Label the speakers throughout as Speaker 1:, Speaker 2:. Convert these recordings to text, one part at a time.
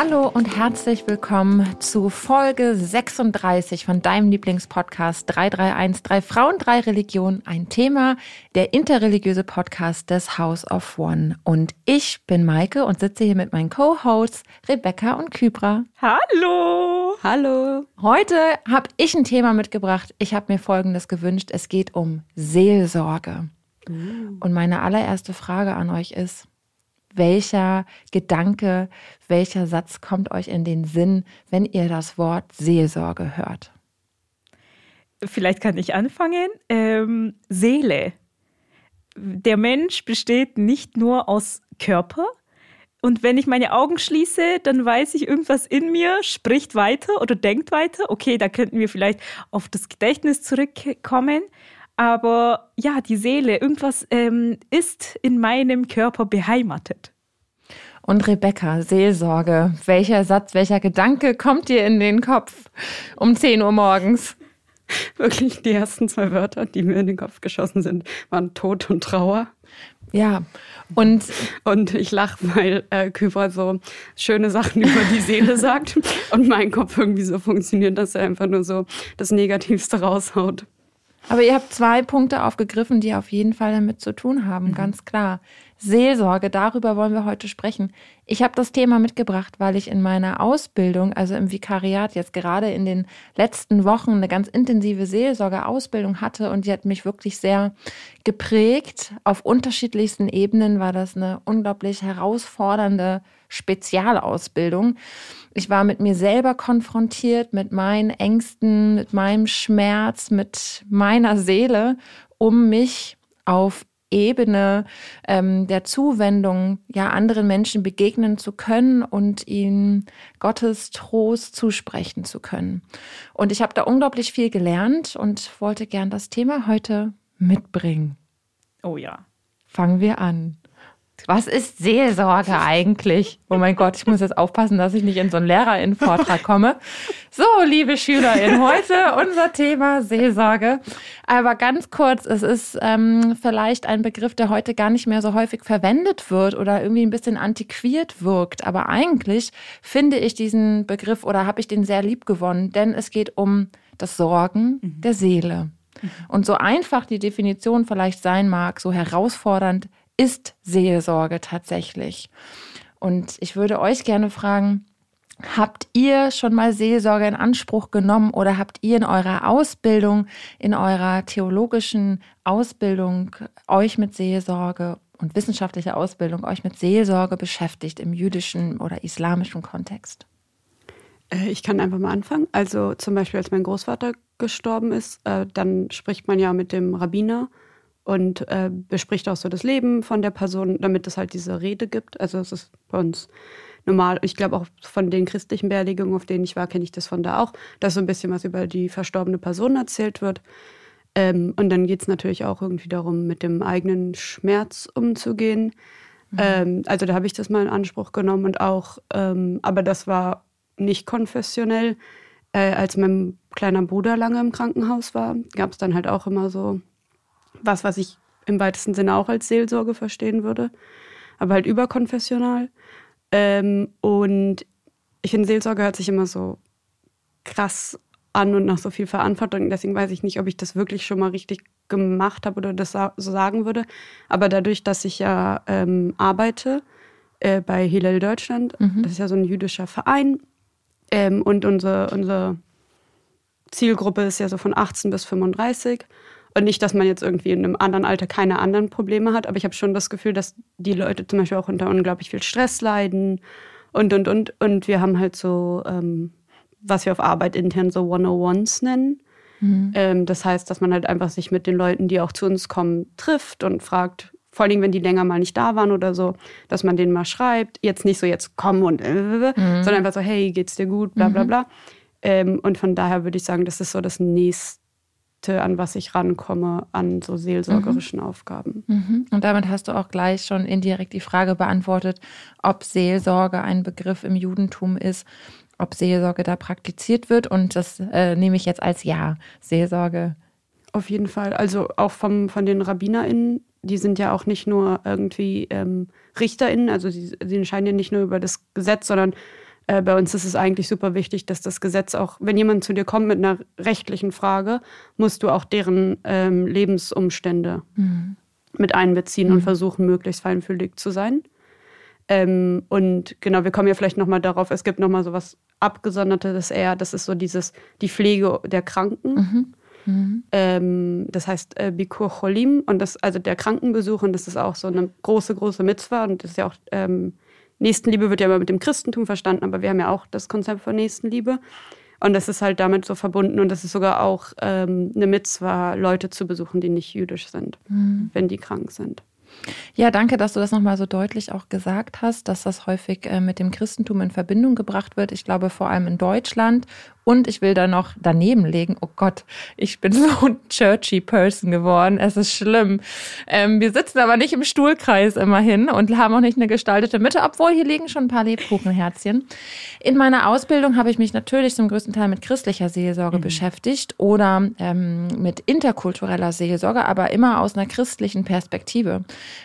Speaker 1: Hallo und herzlich willkommen zu Folge 36 von deinem Lieblingspodcast 331, drei Frauen, drei Religionen, ein Thema, der interreligiöse Podcast des House of One. Und ich bin Maike und sitze hier mit meinen Co-Hosts Rebecca und Kybra.
Speaker 2: Hallo!
Speaker 1: Hallo! Heute habe ich ein Thema mitgebracht. Ich habe mir Folgendes gewünscht. Es geht um Seelsorge. Uh. Und meine allererste Frage an euch ist, welcher Gedanke, welcher Satz kommt euch in den Sinn, wenn ihr das Wort Seelsorge hört?
Speaker 2: Vielleicht kann ich anfangen. Ähm, Seele. Der Mensch besteht nicht nur aus Körper. Und wenn ich meine Augen schließe, dann weiß ich, irgendwas in mir spricht weiter oder denkt weiter. Okay, da könnten wir vielleicht auf das Gedächtnis zurückkommen. Aber ja, die Seele, irgendwas ähm, ist in meinem Körper beheimatet.
Speaker 1: Und Rebecca, Seelsorge, welcher Satz, welcher Gedanke kommt dir in den Kopf um 10 Uhr morgens?
Speaker 3: Wirklich, die ersten zwei Wörter, die mir in den Kopf geschossen sind, waren Tod und Trauer.
Speaker 1: Ja, und,
Speaker 3: und ich lache, weil äh, Küfer so schöne Sachen über die Seele sagt und mein Kopf irgendwie so funktioniert, dass er einfach nur so das Negativste raushaut.
Speaker 1: Aber ihr habt zwei Punkte aufgegriffen, die auf jeden Fall damit zu tun haben, mhm. ganz klar. Seelsorge, darüber wollen wir heute sprechen. Ich habe das Thema mitgebracht, weil ich in meiner Ausbildung, also im Vikariat, jetzt gerade in den letzten Wochen eine ganz intensive Seelsorgeausbildung hatte und die hat mich wirklich sehr geprägt. Auf unterschiedlichsten Ebenen war das eine unglaublich herausfordernde Spezialausbildung. Ich war mit mir selber konfrontiert, mit meinen Ängsten, mit meinem Schmerz, mit meiner Seele, um mich auf Ebene ähm, der Zuwendung ja anderen Menschen begegnen zu können und ihnen Gottes Trost zusprechen zu können. Und ich habe da unglaublich viel gelernt und wollte gern das Thema heute mitbringen.
Speaker 2: Oh ja.
Speaker 1: Fangen wir an. Was ist Seelsorge eigentlich? Oh mein Gott, ich muss jetzt aufpassen, dass ich nicht in so einen Lehrerinnenvortrag komme. So, liebe SchülerInnen, heute unser Thema Seelsorge. Aber ganz kurz, es ist ähm, vielleicht ein Begriff, der heute gar nicht mehr so häufig verwendet wird oder irgendwie ein bisschen antiquiert wirkt. Aber eigentlich finde ich diesen Begriff oder habe ich den sehr lieb gewonnen, denn es geht um das Sorgen mhm. der Seele. Mhm. Und so einfach die Definition vielleicht sein mag, so herausfordernd ist Seelsorge tatsächlich? Und ich würde euch gerne fragen, Habt ihr schon mal Seelsorge in Anspruch genommen oder habt ihr in eurer Ausbildung, in eurer theologischen Ausbildung euch mit Seelsorge und wissenschaftlicher Ausbildung euch mit Seelsorge beschäftigt im jüdischen oder islamischen Kontext?
Speaker 3: Äh, ich kann einfach mal anfangen. Also zum Beispiel, als mein Großvater gestorben ist, äh, dann spricht man ja mit dem Rabbiner und äh, bespricht auch so das Leben von der Person, damit es halt diese Rede gibt. Also es ist bei uns normal. Ich glaube auch von den christlichen Beerdigungen, auf denen ich war, kenne ich das von da auch, dass so ein bisschen was über die verstorbene Person erzählt wird. Ähm, und dann geht es natürlich auch irgendwie darum, mit dem eigenen Schmerz umzugehen. Mhm. Ähm, also da habe ich das mal in Anspruch genommen und auch, ähm, aber das war nicht konfessionell. Äh, als mein kleiner Bruder lange im Krankenhaus war, gab es dann halt auch immer so was, was ich im weitesten Sinne auch als Seelsorge verstehen würde, aber halt überkonfessional. Ähm, und ich finde, Seelsorge hört sich immer so krass an und nach so viel Verantwortung. Deswegen weiß ich nicht, ob ich das wirklich schon mal richtig gemacht habe oder das so sagen würde. Aber dadurch, dass ich ja ähm, arbeite äh, bei Hillel Deutschland, mhm. das ist ja so ein jüdischer Verein, ähm, und unsere, unsere Zielgruppe ist ja so von 18 bis 35. Und nicht, dass man jetzt irgendwie in einem anderen Alter keine anderen Probleme hat, aber ich habe schon das Gefühl, dass die Leute zum Beispiel auch unter unglaublich viel Stress leiden und, und, und. Und wir haben halt so, ähm, was wir auf Arbeit intern so 101s nennen. Mhm. Ähm, das heißt, dass man halt einfach sich mit den Leuten, die auch zu uns kommen, trifft und fragt, vor allem wenn die länger mal nicht da waren oder so, dass man denen mal schreibt, jetzt nicht so jetzt komm und äh, mhm. sondern einfach so, hey, geht's dir gut, bla bla mhm. bla. Ähm, und von daher würde ich sagen, das ist so das nächste an was ich rankomme, an so seelsorgerischen mhm. Aufgaben.
Speaker 1: Mhm. Und damit hast du auch gleich schon indirekt die Frage beantwortet, ob Seelsorge ein Begriff im Judentum ist, ob Seelsorge da praktiziert wird. Und das äh, nehme ich jetzt als Ja, Seelsorge.
Speaker 3: Auf jeden Fall. Also auch vom, von den RabbinerInnen, die sind ja auch nicht nur irgendwie ähm, RichterInnen, also sie, sie entscheiden ja nicht nur über das Gesetz, sondern äh, bei uns ist es eigentlich super wichtig, dass das Gesetz auch, wenn jemand zu dir kommt mit einer rechtlichen Frage, musst du auch deren ähm, Lebensumstände mhm. mit einbeziehen mhm. und versuchen, möglichst feinfühlig zu sein. Ähm, und genau, wir kommen ja vielleicht nochmal darauf, es gibt nochmal so was Abgesondertes eher, das ist so dieses, die Pflege der Kranken. Mhm. Mhm. Ähm, das heißt äh, Bikur Cholim und das, also der Krankenbesuch und das ist auch so eine große, große Mitzwa und das ist ja auch, ähm, Nächstenliebe wird ja immer mit dem Christentum verstanden, aber wir haben ja auch das Konzept von Nächstenliebe. Und das ist halt damit so verbunden und das ist sogar auch ähm, eine Mitzwa, Leute zu besuchen, die nicht jüdisch sind, mhm. wenn die krank sind.
Speaker 1: Ja, danke, dass du das nochmal so deutlich auch gesagt hast, dass das häufig äh, mit dem Christentum in Verbindung gebracht wird. Ich glaube vor allem in Deutschland und ich will da noch daneben legen, oh Gott, ich bin so ein churchy Person geworden. Es ist schlimm. Ähm, wir sitzen aber nicht im Stuhlkreis immerhin und haben auch nicht eine gestaltete Mitte, obwohl hier liegen schon ein paar Lebkuchenherzchen. In meiner Ausbildung habe ich mich natürlich zum größten Teil mit christlicher Seelsorge mhm. beschäftigt oder ähm, mit interkultureller Seelsorge, aber immer aus einer christlichen Perspektive,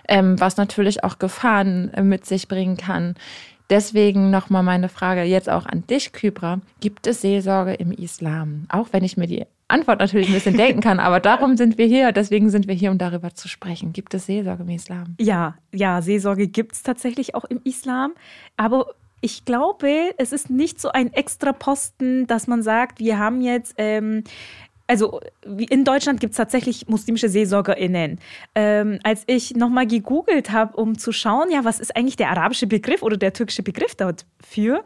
Speaker 1: ähm, was natürlich auch Gefahren äh, mit sich bringen kann Deswegen nochmal meine Frage jetzt auch an dich, Kybra. Gibt es Seelsorge im Islam? Auch wenn ich mir die Antwort natürlich ein bisschen denken kann, aber darum sind wir hier, deswegen sind wir hier, um darüber zu sprechen. Gibt es Seelsorge im Islam?
Speaker 2: Ja, ja, Seelsorge gibt es tatsächlich auch im Islam, aber ich glaube, es ist nicht so ein extra Posten, dass man sagt, wir haben jetzt ähm, also in Deutschland gibt es tatsächlich muslimische SeelsorgerInnen. Ähm, als ich nochmal gegoogelt habe, um zu schauen, ja, was ist eigentlich der arabische Begriff oder der türkische Begriff dafür,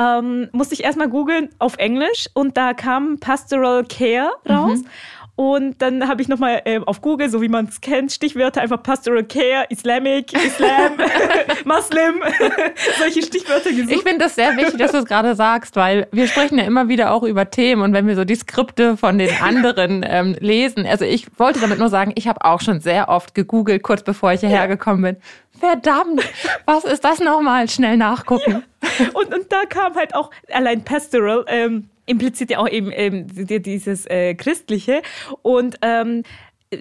Speaker 2: ähm, musste ich erstmal googeln auf Englisch und da kam Pastoral Care raus. Mhm. Und dann habe ich nochmal äh, auf Google, so wie man es kennt, Stichwörter einfach Pastoral Care, Islamic, Islam, Muslim, solche Stichwörter gesucht.
Speaker 1: Ich finde das sehr wichtig, dass du es gerade sagst, weil wir sprechen ja immer wieder auch über Themen und wenn wir so die Skripte von den anderen ähm, lesen, also ich wollte damit nur sagen, ich habe auch schon sehr oft gegoogelt, kurz bevor ich hierher gekommen bin. Verdammt, was ist das nochmal? Schnell nachgucken.
Speaker 2: Ja. Und, und da kam halt auch allein Pastoral, ähm, impliziert ja auch eben, eben dieses äh, Christliche. Und ähm,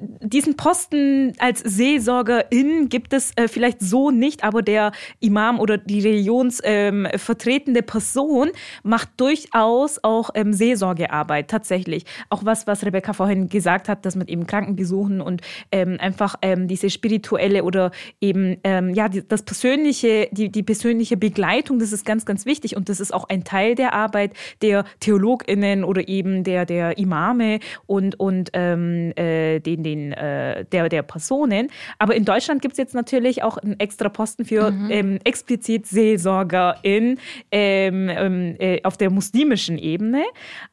Speaker 2: diesen Posten als Seelsorgerin gibt es äh, vielleicht so nicht, aber der Imam oder die religionsvertretende ähm, Person macht durchaus auch ähm, Seelsorgearbeit tatsächlich. Auch was, was Rebecca vorhin gesagt hat, dass mit eben Krankenbesuchen und ähm, einfach ähm, diese spirituelle oder eben ähm, ja die, das persönliche, die, die persönliche Begleitung, das ist ganz, ganz wichtig und das ist auch ein Teil der Arbeit der TheologInnen oder eben der, der Imame und, und ähm, äh, den den, äh, der, der Personen. Aber in Deutschland gibt es jetzt natürlich auch einen extra Posten für mhm. ähm, explizit SeelsorgerIn ähm, ähm, äh, auf der muslimischen Ebene.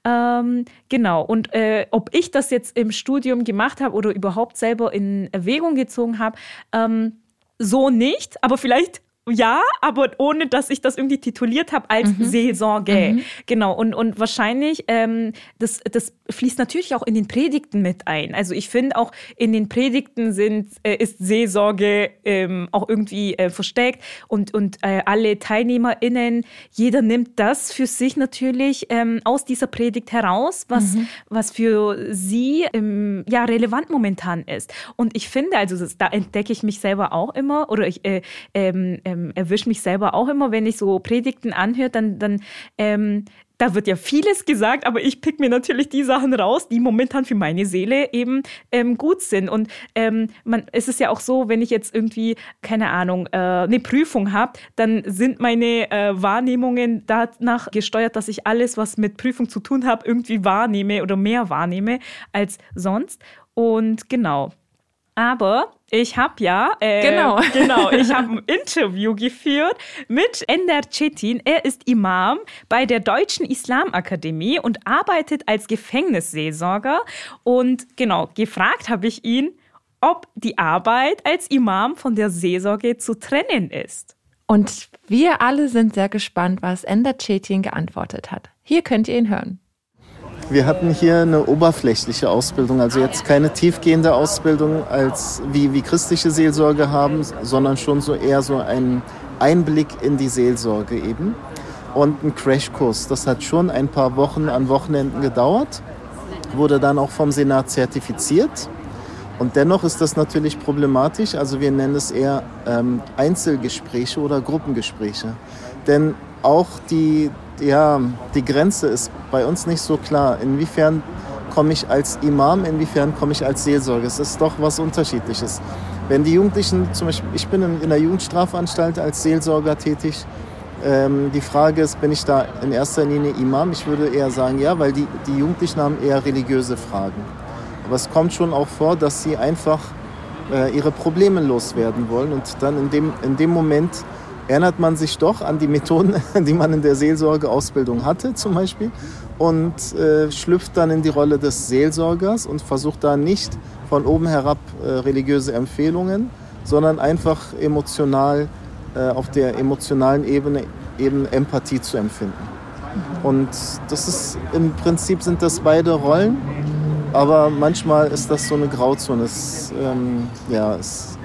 Speaker 2: Ähm, genau. Und äh, ob ich das jetzt im Studium gemacht habe oder überhaupt selber in Erwägung gezogen habe, ähm, so nicht, aber vielleicht ja, aber ohne dass ich das irgendwie tituliert habe als mhm. Seelsorge. Mhm. Genau. Und, und wahrscheinlich, ähm, das, das fließt natürlich auch in den Predigten mit ein. Also ich finde auch in den Predigten sind, äh, ist Seelsorge ähm, auch irgendwie äh, versteckt und, und äh, alle TeilnehmerInnen, jeder nimmt das für sich natürlich ähm, aus dieser Predigt heraus, was, mhm. was für sie ähm, ja relevant momentan ist. Und ich finde, also das, da entdecke ich mich selber auch immer oder ich äh, ähm, ähm, erwische mich selber auch immer, wenn ich so Predigten anhöre, dann, dann ähm, da wird ja vieles gesagt, aber ich pick mir natürlich die Sachen raus, die momentan für meine Seele eben ähm, gut sind. Und ähm, man, es ist ja auch so, wenn ich jetzt irgendwie, keine Ahnung, äh, eine Prüfung habe, dann sind meine äh, Wahrnehmungen danach gesteuert, dass ich alles, was mit Prüfung zu tun habe, irgendwie wahrnehme oder mehr wahrnehme als sonst. Und genau. Aber ich habe ja, äh, genau, genau, ich habe ein Interview geführt mit Ender Cetin. Er ist Imam bei der Deutschen Islamakademie und arbeitet als Gefängnisseelsorger. Und genau, gefragt habe ich ihn, ob die Arbeit als Imam von der Seelsorge zu trennen ist.
Speaker 1: Und wir alle sind sehr gespannt, was Ender Cetin geantwortet hat. Hier könnt ihr ihn hören.
Speaker 4: Wir hatten hier eine oberflächliche Ausbildung, also jetzt keine tiefgehende Ausbildung, als wie, wie christliche Seelsorge haben, sondern schon so eher so einen Einblick in die Seelsorge eben. Und ein Crashkurs. Das hat schon ein paar Wochen an Wochenenden gedauert, wurde dann auch vom Senat zertifiziert. Und dennoch ist das natürlich problematisch. Also wir nennen es eher ähm, Einzelgespräche oder Gruppengespräche. Denn auch die, ja, die Grenze ist bei uns nicht so klar. Inwiefern komme ich als Imam, inwiefern komme ich als Seelsorger? Es ist doch was Unterschiedliches. Wenn die Jugendlichen, zum Beispiel, ich bin in der Jugendstrafanstalt als Seelsorger tätig. Ähm, die Frage ist, bin ich da in erster Linie Imam? Ich würde eher sagen, ja, weil die, die Jugendlichen haben eher religiöse Fragen. Aber es kommt schon auch vor, dass sie einfach äh, ihre Probleme loswerden wollen und dann in dem, in dem Moment erinnert man sich doch an die Methoden, die man in der Seelsorgeausbildung hatte zum Beispiel und äh, schlüpft dann in die Rolle des Seelsorgers und versucht da nicht von oben herab äh, religiöse Empfehlungen, sondern einfach emotional äh, auf der emotionalen Ebene eben Empathie zu empfinden. Und das ist im Prinzip sind das beide Rollen, aber manchmal ist das so eine Grauzone. Es, ähm, ja, es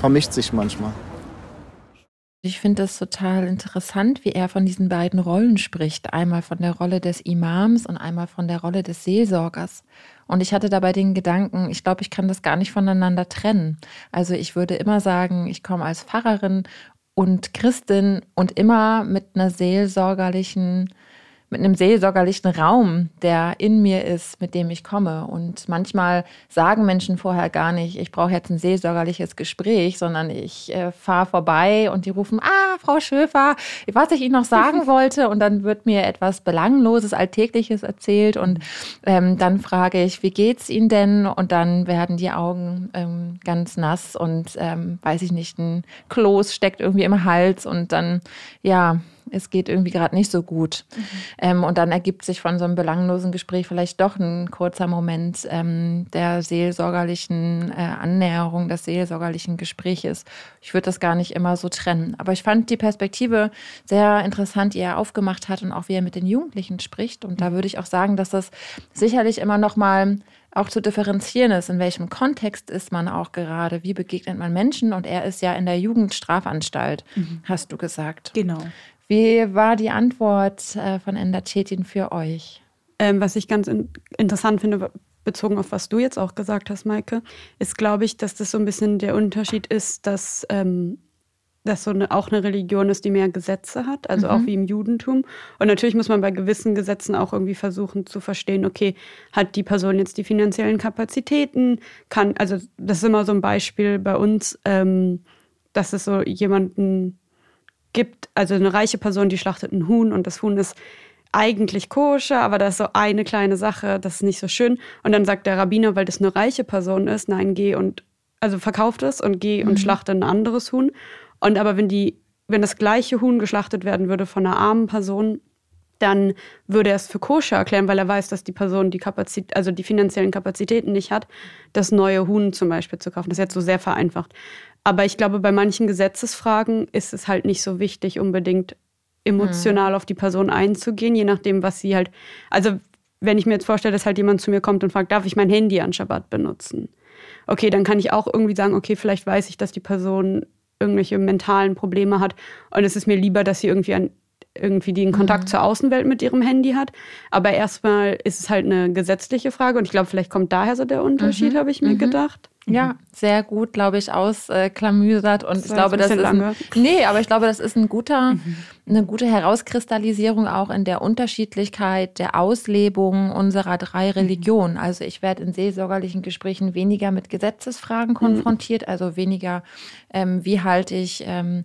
Speaker 4: vermischt sich manchmal.
Speaker 1: Ich finde es total interessant, wie er von diesen beiden Rollen spricht. Einmal von der Rolle des Imams und einmal von der Rolle des Seelsorgers. Und ich hatte dabei den Gedanken, ich glaube, ich kann das gar nicht voneinander trennen. Also ich würde immer sagen, ich komme als Pfarrerin und Christin und immer mit einer seelsorgerlichen mit einem seelsorgerlichen Raum, der in mir ist, mit dem ich komme. Und manchmal sagen Menschen vorher gar nicht, ich brauche jetzt ein seelsorgerliches Gespräch, sondern ich äh, fahre vorbei und die rufen, ah, Frau Schöfer, was ich Ihnen noch sagen wollte. Und dann wird mir etwas Belangloses, Alltägliches erzählt. Und ähm, dann frage ich, wie geht's Ihnen denn? Und dann werden die Augen ähm, ganz nass und ähm, weiß ich nicht, ein Kloß steckt irgendwie im Hals und dann, ja, es geht irgendwie gerade nicht so gut. Mhm. Ähm, und dann ergibt sich von so einem belanglosen Gespräch vielleicht doch ein kurzer Moment ähm, der seelsorgerlichen äh, Annäherung, des seelsorgerlichen Gespräches. Ich würde das gar nicht immer so trennen. Aber ich fand die Perspektive sehr interessant, die er aufgemacht hat und auch wie er mit den Jugendlichen spricht. Und da mhm. würde ich auch sagen, dass das sicherlich immer noch mal auch zu differenzieren ist, in welchem Kontext ist man auch gerade, wie begegnet man Menschen und er ist ja in der Jugendstrafanstalt, mhm. hast du gesagt.
Speaker 2: Genau.
Speaker 1: Wie war die Antwort äh, von Ender Cetin für euch?
Speaker 3: Ähm, was ich ganz in interessant finde, bezogen auf was du jetzt auch gesagt hast, Maike, ist, glaube ich, dass das so ein bisschen der Unterschied ist, dass ähm, das so eine, auch eine Religion ist, die mehr Gesetze hat, also mhm. auch wie im Judentum. Und natürlich muss man bei gewissen Gesetzen auch irgendwie versuchen zu verstehen, okay, hat die Person jetzt die finanziellen Kapazitäten? Kann, also das ist immer so ein Beispiel bei uns, ähm, dass es so jemanden gibt, also eine reiche Person, die schlachtet ein Huhn und das Huhn ist eigentlich koscher, aber da ist so eine kleine Sache, das ist nicht so schön. Und dann sagt der Rabbiner, weil das eine reiche Person ist, nein, geh und, also verkauft es und geh mhm. und schlachte ein anderes Huhn. Und aber wenn die, wenn das gleiche Huhn geschlachtet werden würde von einer armen Person, dann würde er es für koscher erklären, weil er weiß, dass die Person die Kapazität, also die finanziellen Kapazitäten nicht hat, das neue Huhn zum Beispiel zu kaufen. Das ist jetzt so sehr vereinfacht. Aber ich glaube, bei manchen Gesetzesfragen ist es halt nicht so wichtig, unbedingt emotional mhm. auf die Person einzugehen, je nachdem, was sie halt. Also, wenn ich mir jetzt vorstelle, dass halt jemand zu mir kommt und fragt, darf ich mein Handy an Schabbat benutzen? Okay, dann kann ich auch irgendwie sagen, okay, vielleicht weiß ich, dass die Person irgendwelche mentalen Probleme hat und es ist mir lieber, dass sie irgendwie an irgendwie den Kontakt mhm. zur Außenwelt mit ihrem Handy hat. Aber erstmal ist es halt eine gesetzliche Frage und ich glaube, vielleicht kommt daher so der Unterschied, mhm. habe ich mir mhm. gedacht.
Speaker 1: Ja, mhm. sehr gut, glaube ich, ausklamüsert. Und das ich glaube, das ist ein, nee, aber ich glaube, das ist ein guter, mhm. eine gute Herauskristallisierung auch in der Unterschiedlichkeit der Auslebung unserer drei mhm. Religionen. Also ich werde in seelsorgerlichen Gesprächen weniger mit Gesetzesfragen konfrontiert, also weniger, ähm, wie halte ich ähm,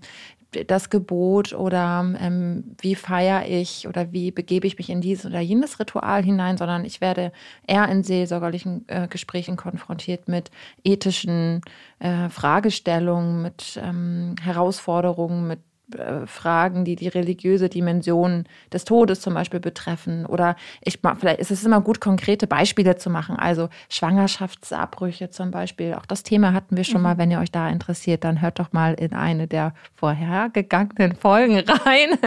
Speaker 1: das Gebot oder ähm, wie feiere ich oder wie begebe ich mich in dieses oder jenes Ritual hinein, sondern ich werde eher in seelsorgerlichen äh, Gesprächen konfrontiert mit ethischen äh, Fragestellungen, mit ähm, Herausforderungen, mit Fragen, die die religiöse Dimension des Todes zum Beispiel betreffen. Oder ich vielleicht ist es immer gut, konkrete Beispiele zu machen. Also Schwangerschaftsabbrüche zum Beispiel. Auch das Thema hatten wir schon mhm. mal. Wenn ihr euch da interessiert, dann hört doch mal in eine der vorhergegangenen Folgen rein.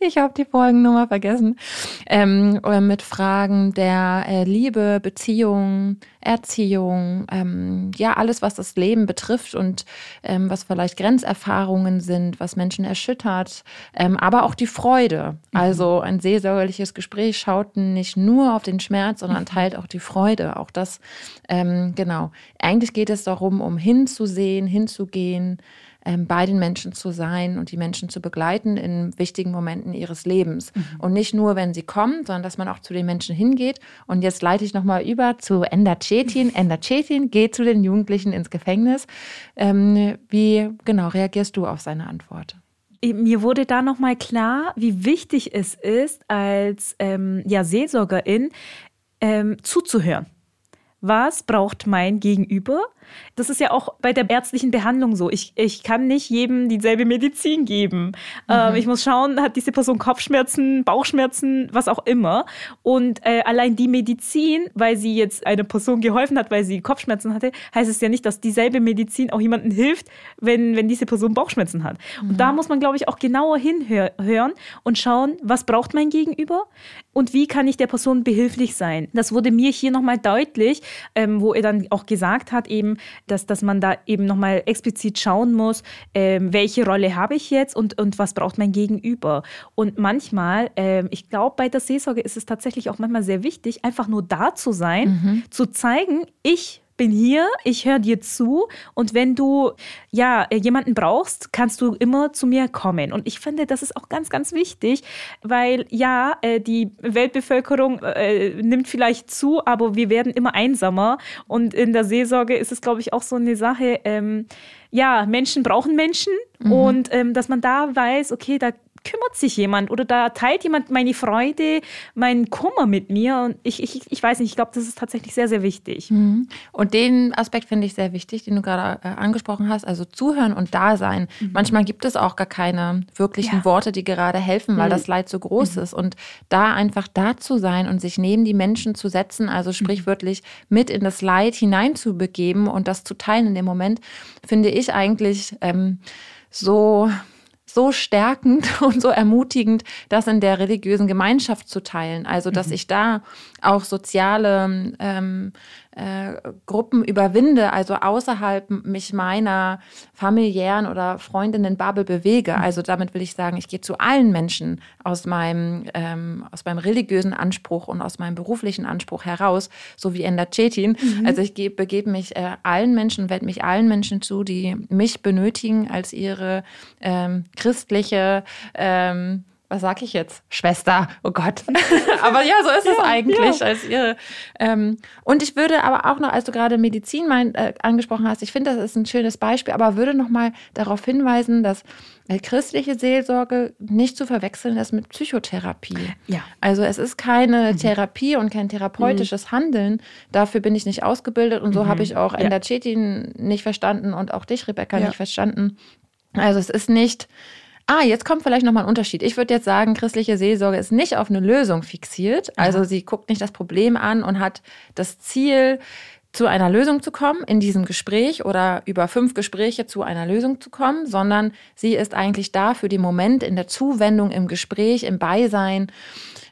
Speaker 1: ich habe die Folgennummer vergessen. Ähm, mit Fragen der äh, Liebe, Beziehung, Erziehung, ähm, ja, alles, was das Leben betrifft und ähm, was vielleicht Grenzerfahrungen sind, was Menschen erschüttert, ähm, aber auch die Freude. Mhm. Also ein seelsorgerliches Gespräch schaut nicht nur auf den Schmerz, sondern mhm. teilt auch die Freude. Auch das, ähm, genau. Eigentlich geht es darum, um hinzusehen, hinzugehen, ähm, bei den Menschen zu sein und die Menschen zu begleiten in wichtigen Momenten ihres Lebens. Mhm. Und nicht nur, wenn sie kommen, sondern dass man auch zu den Menschen hingeht. Und jetzt leite ich nochmal über zu Enda Cetin. Enda Cetin geht zu den Jugendlichen ins Gefängnis. Ähm, wie genau reagierst du auf seine Antwort?
Speaker 2: mir wurde da nochmal klar, wie wichtig es ist, als ähm, ja, Seelsorgerin ähm, zuzuhören. Was braucht mein Gegenüber? Das ist ja auch bei der ärztlichen Behandlung so. Ich, ich kann nicht jedem dieselbe Medizin geben. Mhm. Ähm, ich muss schauen, hat diese Person Kopfschmerzen, Bauchschmerzen, was auch immer. Und äh, allein die Medizin, weil sie jetzt einer Person geholfen hat, weil sie Kopfschmerzen hatte, heißt es ja nicht, dass dieselbe Medizin auch jemandem hilft, wenn, wenn diese Person Bauchschmerzen hat. Mhm. Und da muss man, glaube ich, auch genauer hinhören und schauen, was braucht mein Gegenüber und wie kann ich der Person behilflich sein. Das wurde mir hier nochmal deutlich, ähm, wo er dann auch gesagt hat, eben, dass, dass man da eben nochmal explizit schauen muss, ähm, welche Rolle habe ich jetzt und, und was braucht mein Gegenüber. Und manchmal, ähm, ich glaube, bei der Seelsorge ist es tatsächlich auch manchmal sehr wichtig, einfach nur da zu sein, mhm. zu zeigen, ich bin hier, ich höre dir zu und wenn du ja jemanden brauchst, kannst du immer zu mir kommen. Und ich finde, das ist auch ganz, ganz wichtig, weil ja, äh, die Weltbevölkerung äh, nimmt vielleicht zu, aber wir werden immer einsamer. Und in der Seelsorge ist es, glaube ich, auch so eine Sache. Ähm, ja, Menschen brauchen Menschen mhm. und ähm, dass man da weiß, okay, da kümmert sich jemand oder da teilt jemand meine Freude, meinen Kummer mit mir. Und ich, ich, ich weiß nicht, ich glaube, das ist tatsächlich sehr, sehr wichtig.
Speaker 1: Mhm. Und den Aspekt finde ich sehr wichtig, den du gerade äh, angesprochen hast, also zuhören und da sein. Mhm. Manchmal gibt es auch gar keine wirklichen ja. Worte, die gerade helfen, weil mhm. das Leid so groß mhm. ist. Und da einfach da zu sein und sich neben die Menschen zu setzen, also mhm. sprichwörtlich mit in das Leid hineinzubegeben und das zu teilen in dem Moment, finde ich eigentlich ähm, so so stärkend und so ermutigend, das in der religiösen Gemeinschaft zu teilen. Also, dass mhm. ich da auch soziale ähm, äh, Gruppen überwinde, also außerhalb mich meiner familiären oder Freundinnen-Bubble bewege. Mhm. Also damit will ich sagen, ich gehe zu allen Menschen aus meinem, ähm, aus meinem religiösen Anspruch und aus meinem beruflichen Anspruch heraus, so wie Enda Cetin. Mhm. Also ich begebe mich äh, allen Menschen, wende mich allen Menschen zu, die mich benötigen als ihre ähm, christliche ähm, was sag ich jetzt? Schwester, oh Gott. aber ja, so ist ja, es eigentlich. Ja. Als ihre, ähm, und ich würde aber auch noch, als du gerade Medizin mein, äh, angesprochen hast, ich finde, das ist ein schönes Beispiel, aber würde noch mal darauf hinweisen, dass äh, christliche Seelsorge nicht zu verwechseln ist mit Psychotherapie. Ja. Also es ist keine mhm. Therapie und kein therapeutisches mhm. Handeln. Dafür bin ich nicht ausgebildet und so mhm. habe ich auch ja. Enda Cetin nicht verstanden und auch dich, Rebecca, ja. nicht verstanden. Also es ist nicht Ah, jetzt kommt vielleicht nochmal ein Unterschied. Ich würde jetzt sagen, christliche Seelsorge ist nicht auf eine Lösung fixiert. Also sie guckt nicht das Problem an und hat das Ziel, zu einer Lösung zu kommen in diesem Gespräch oder über fünf Gespräche zu einer Lösung zu kommen, sondern sie ist eigentlich da für den Moment in der Zuwendung, im Gespräch, im Beisein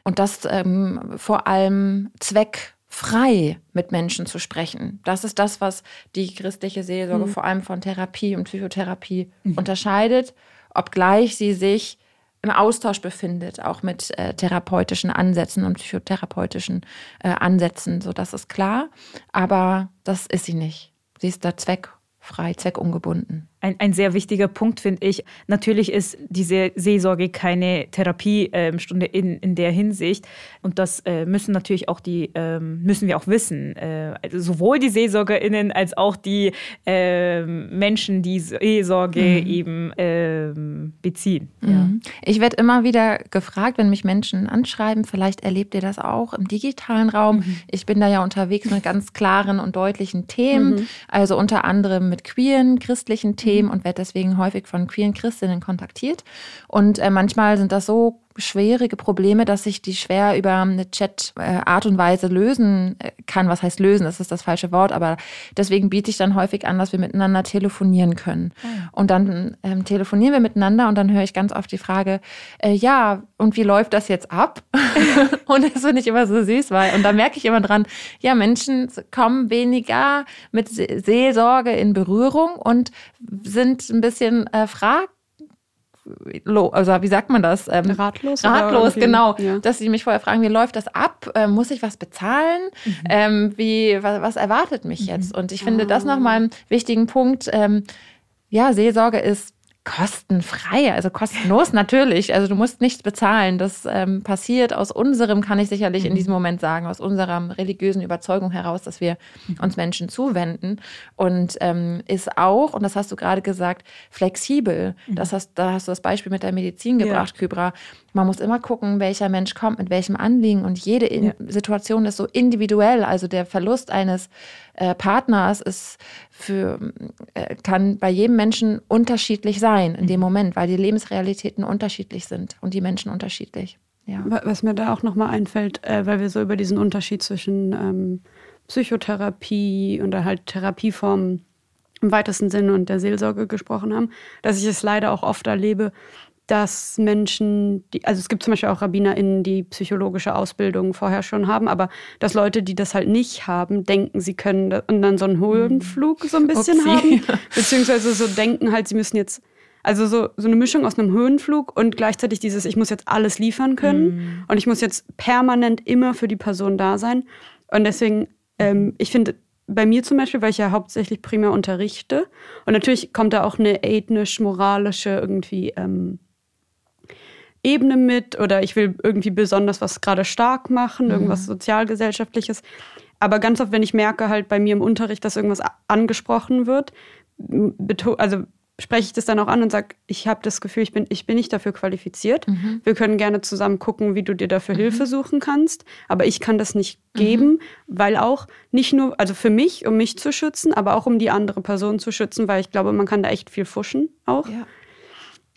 Speaker 1: und das ähm, vor allem zweckfrei mit Menschen zu sprechen. Das ist das, was die christliche Seelsorge mhm. vor allem von Therapie und Psychotherapie mhm. unterscheidet obgleich sie sich im Austausch befindet, auch mit äh, therapeutischen Ansätzen und psychotherapeutischen äh, Ansätzen. So, das ist klar. Aber das ist sie nicht. Sie ist da zweckfrei, zweckungebunden
Speaker 2: ein, ein sehr wichtiger Punkt, finde ich. Natürlich ist diese Seelsorge keine Therapiestunde ähm, in, in der Hinsicht. Und das äh, müssen natürlich auch die, ähm, müssen wir auch wissen. Äh, also sowohl die SeelsorgerInnen als auch die äh, Menschen, die Seelsorge mhm. eben ähm, beziehen.
Speaker 1: Mhm. Ja. Ich werde immer wieder gefragt, wenn mich Menschen anschreiben, vielleicht erlebt ihr das auch im digitalen Raum. Mhm. Ich bin da ja unterwegs mit ganz klaren und deutlichen Themen, mhm. also unter anderem mit queeren, christlichen Themen Themen und werde deswegen häufig von queeren Christinnen kontaktiert. Und äh, manchmal sind das so schwierige Probleme, dass ich die schwer über eine Chat-Art und Weise lösen äh, kann. Was heißt lösen? Das ist das falsche Wort, aber deswegen biete ich dann häufig an, dass wir miteinander telefonieren können. Oh Und dann ähm, telefonieren wir miteinander und dann höre ich ganz oft die Frage, äh, ja, und wie läuft das jetzt ab? und das finde ich immer so süß, weil, und da merke ich immer dran, ja, Menschen kommen weniger mit Seelsorge in Berührung und sind ein bisschen äh, frag also wie sagt man das?
Speaker 3: Ähm, ratlos.
Speaker 1: Ratlos, genau. Ja. Dass sie mich vorher fragen, wie läuft das ab? Ähm, muss ich was bezahlen? Mhm. Ähm, wie, was, was, erwartet mich mhm. jetzt? Und ich finde ah. das nochmal einen wichtigen Punkt. Ähm, ja, Seelsorge ist kostenfrei, also kostenlos natürlich. Also du musst nichts bezahlen. Das ähm, passiert aus unserem, kann ich sicherlich in mhm. diesem Moment sagen, aus unserer religiösen Überzeugung heraus, dass wir mhm. uns Menschen zuwenden und ähm, ist auch, und das hast du gerade gesagt, flexibel. Mhm. Das hast, da hast du das Beispiel mit der Medizin gebracht, ja. Kybra. Man muss immer gucken, welcher Mensch kommt mit welchem Anliegen und jede ja. Situation ist so individuell. Also der Verlust eines äh, Partners ist für, äh, kann bei jedem Menschen unterschiedlich sein in dem mhm. Moment, weil die Lebensrealitäten unterschiedlich sind und die Menschen unterschiedlich. Ja.
Speaker 3: Was mir da auch nochmal einfällt, äh, weil wir so über diesen Unterschied zwischen ähm, Psychotherapie und halt Therapieformen im weitesten Sinne und der Seelsorge gesprochen haben, dass ich es leider auch oft erlebe, dass Menschen, die, also es gibt zum Beispiel auch RabbinerInnen, die psychologische Ausbildung vorher schon haben, aber dass Leute, die das halt nicht haben, denken, sie können und dann so einen Höhenflug so ein bisschen Upsi. haben, beziehungsweise so denken halt, sie müssen jetzt, also so, so eine Mischung aus einem Höhenflug und gleichzeitig dieses, ich muss jetzt alles liefern können mhm. und ich muss jetzt permanent immer für die Person da sein. Und deswegen, ähm, ich finde, bei mir zum Beispiel, weil ich ja hauptsächlich primär unterrichte und natürlich kommt da auch eine ethnisch-moralische irgendwie ähm, Ebene mit oder ich will irgendwie besonders was gerade stark machen, mhm. irgendwas sozialgesellschaftliches. Aber ganz oft, wenn ich merke halt bei mir im Unterricht, dass irgendwas angesprochen wird, also spreche ich das dann auch an und sage, ich habe das Gefühl, ich bin, ich bin nicht dafür qualifiziert. Mhm. Wir können gerne zusammen gucken, wie du dir dafür mhm. Hilfe suchen kannst. Aber ich kann das nicht mhm. geben, weil auch nicht nur, also für mich, um mich zu schützen, aber auch um die andere Person zu schützen, weil ich glaube, man kann da echt viel fuschen auch. Ja.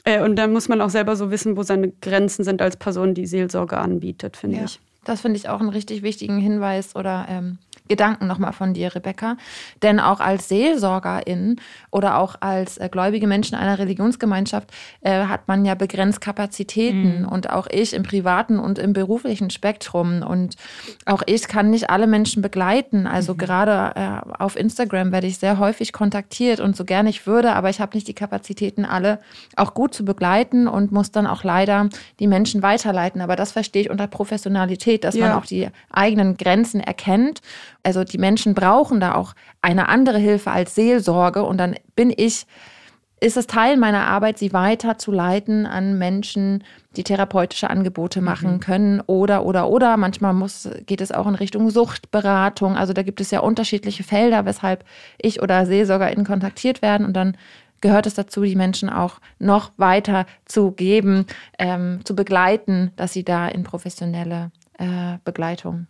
Speaker 3: Äh, und dann muss man auch selber so wissen, wo seine Grenzen sind als Person, die Seelsorge anbietet, finde ja. ich.
Speaker 1: Das finde ich auch einen richtig wichtigen Hinweis oder ähm, Gedanken nochmal von dir, Rebecca. Denn auch als Seelsorgerin oder auch als äh, gläubige Menschen einer Religionsgemeinschaft äh, hat man ja begrenzt Kapazitäten. Mhm. Und auch ich im privaten und im beruflichen Spektrum. Und auch ich kann nicht alle Menschen begleiten. Also mhm. gerade äh, auf Instagram werde ich sehr häufig kontaktiert und so gerne ich würde, aber ich habe nicht die Kapazitäten, alle auch gut zu begleiten und muss dann auch leider die Menschen weiterleiten. Aber das verstehe ich unter Professionalität, dass ja. man auch die eigenen Grenzen erkennt also die Menschen brauchen da auch eine andere Hilfe als Seelsorge und dann bin ich, ist es Teil meiner Arbeit, sie weiterzuleiten an Menschen, die therapeutische Angebote machen mhm. können oder oder oder manchmal muss geht es auch in Richtung Suchtberatung. Also da gibt es ja unterschiedliche Felder, weshalb ich oder SeelsorgerInnen kontaktiert werden und dann gehört es dazu, die Menschen auch noch weiter zu geben, ähm, zu begleiten, dass sie da in professionelle äh, Begleitung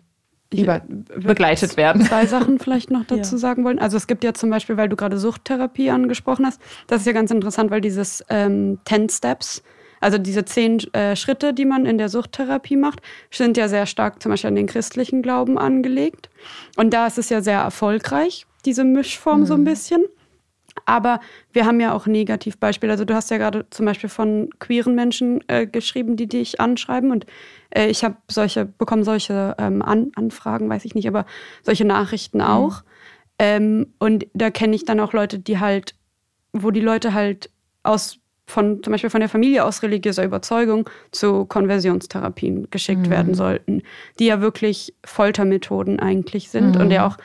Speaker 1: über begleitet werden.
Speaker 3: Zwei Sachen vielleicht noch dazu ja. sagen wollen. Also es gibt ja zum Beispiel, weil du gerade Suchttherapie angesprochen hast, das ist ja ganz interessant, weil dieses ähm, Ten Steps, also diese zehn äh, Schritte, die man in der Suchttherapie macht, sind ja sehr stark zum Beispiel an den christlichen Glauben angelegt. Und da ist es ja sehr erfolgreich, diese Mischform mhm. so ein mhm. bisschen. Aber wir haben ja auch Negativbeispiele. Also du hast ja gerade zum Beispiel von queeren Menschen äh, geschrieben, die dich anschreiben. Und äh, ich habe solche, bekomme solche ähm, An Anfragen, weiß ich nicht, aber solche Nachrichten mhm. auch. Mhm. Ähm, und da kenne ich dann auch Leute, die halt, wo die Leute halt aus von zum Beispiel von der Familie aus religiöser Überzeugung zu Konversionstherapien geschickt mhm. werden sollten, die ja wirklich Foltermethoden eigentlich sind mhm. und ja auch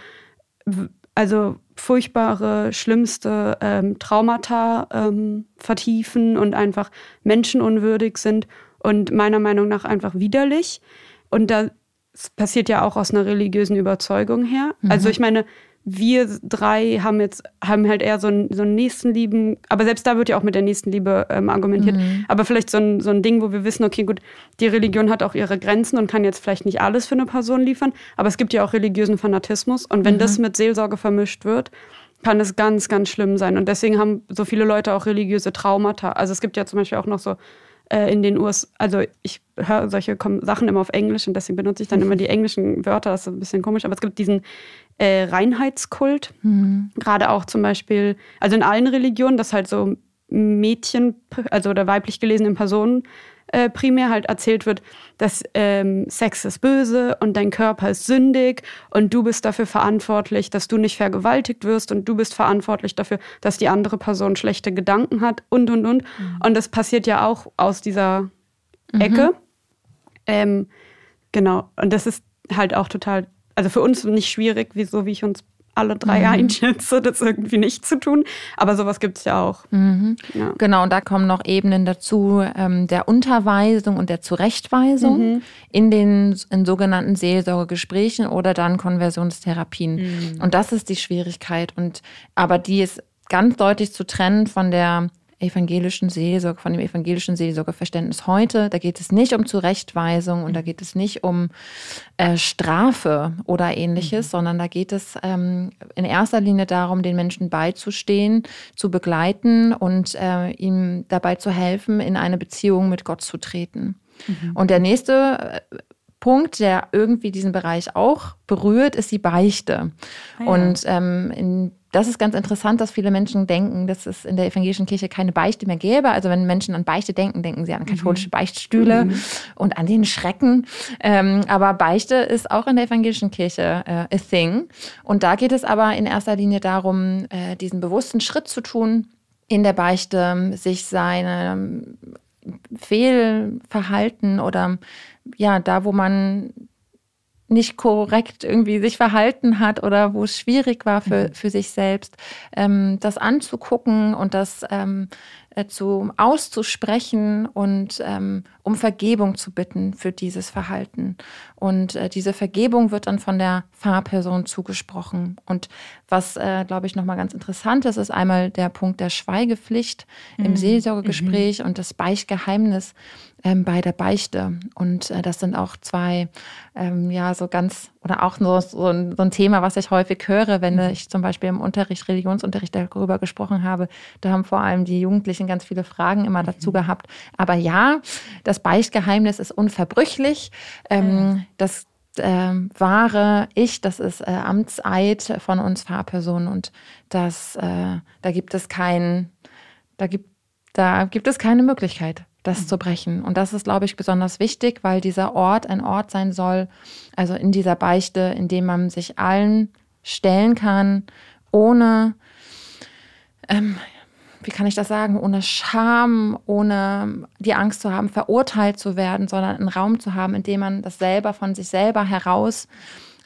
Speaker 3: also furchtbare, schlimmste ähm, Traumata ähm, vertiefen und einfach menschenunwürdig sind und meiner Meinung nach einfach widerlich. Und das passiert ja auch aus einer religiösen Überzeugung her. Mhm. Also ich meine, wir drei haben jetzt haben halt eher so einen, so einen Nächstenlieben, aber selbst da wird ja auch mit der Nächstenliebe ähm, argumentiert. Mhm. Aber vielleicht so ein, so ein Ding, wo wir wissen, okay, gut, die Religion hat auch ihre Grenzen und kann jetzt vielleicht nicht alles für eine Person liefern, aber es gibt ja auch religiösen Fanatismus und wenn mhm. das mit Seelsorge vermischt wird, kann es ganz, ganz schlimm sein. Und deswegen haben so viele Leute auch religiöse Traumata. Also es gibt ja zum Beispiel auch noch so äh, in den USA, also ich höre solche Sachen immer auf Englisch und deswegen benutze ich dann immer die englischen Wörter, das ist ein bisschen komisch, aber es gibt diesen äh, Reinheitskult, mhm. gerade auch zum Beispiel, also in allen Religionen, dass halt so Mädchen, also oder weiblich gelesenen Personen äh, primär halt erzählt wird, dass ähm, Sex ist böse und dein Körper ist sündig und du bist dafür verantwortlich, dass du nicht vergewaltigt wirst und du bist verantwortlich dafür, dass die andere Person schlechte Gedanken hat und und und. Mhm. Und das passiert ja auch aus dieser Ecke. Mhm. Ähm, genau. Und das ist halt auch total, also für uns nicht schwierig, wie, so wie ich uns alle drei mhm. einschätze, das irgendwie nicht zu tun. Aber sowas gibt es ja auch. Mhm.
Speaker 1: Ja. Genau, und da kommen noch Ebenen dazu ähm, der Unterweisung und der Zurechtweisung mhm. in den in sogenannten Seelsorgegesprächen oder dann Konversionstherapien. Mhm. Und das ist die Schwierigkeit. Und aber die ist ganz deutlich zu trennen von der evangelischen Seelsorge, von dem evangelischen Seelsorgeverständnis heute. Da geht es nicht um Zurechtweisung und da geht es nicht um äh, Strafe oder ähnliches, mhm. sondern da geht es ähm, in erster Linie darum, den Menschen beizustehen, zu begleiten und äh, ihm dabei zu helfen, in eine Beziehung mit Gott zu treten. Mhm. Und der nächste äh, Punkt, der irgendwie diesen Bereich auch berührt, ist die Beichte. Ah, ja. Und ähm, in das ist ganz interessant, dass viele Menschen denken, dass es in der evangelischen Kirche keine Beichte mehr gäbe. Also wenn Menschen an Beichte denken, denken sie an katholische mhm. Beichtstühle mhm. und an den Schrecken. Ähm, aber Beichte ist auch in der evangelischen Kirche äh, a thing. Und da geht es aber in erster Linie darum, äh, diesen bewussten Schritt zu tun, in der Beichte sich seine Fehlverhalten oder ja, da, wo man nicht korrekt irgendwie sich verhalten hat oder wo es schwierig war für, mhm. für sich selbst, ähm, das anzugucken und das ähm, äh, zu auszusprechen und ähm, um Vergebung zu bitten für dieses Verhalten. Und äh, diese Vergebung wird dann von der Fahrperson zugesprochen. Und was, äh, glaube ich, nochmal ganz interessant ist, ist einmal der Punkt der Schweigepflicht mhm. im Seelsorgegespräch mhm. und das Beichtgeheimnis ähm, bei der Beichte. Und äh, das sind auch zwei, ähm, ja, so ganz, oder auch so, so, ein, so ein Thema, was ich häufig höre, wenn mhm. ich zum Beispiel im Unterricht, Religionsunterricht darüber gesprochen habe. Da haben vor allem die Jugendlichen ganz viele Fragen immer dazu mhm. gehabt. Aber ja, das Beichtgeheimnis ist unverbrüchlich. Ähm, das äh, wahre Ich, das ist äh, Amtseid von uns Fahrpersonen und das, äh, da gibt es kein, da gibt, da gibt es keine Möglichkeit das mhm. zu brechen. Und das ist, glaube ich, besonders wichtig, weil dieser Ort ein Ort sein soll, also in dieser Beichte, in dem man sich allen stellen kann, ohne, ähm, wie kann ich das sagen, ohne Scham, ohne die Angst zu haben, verurteilt zu werden, sondern einen Raum zu haben, in dem man das selber von sich selber heraus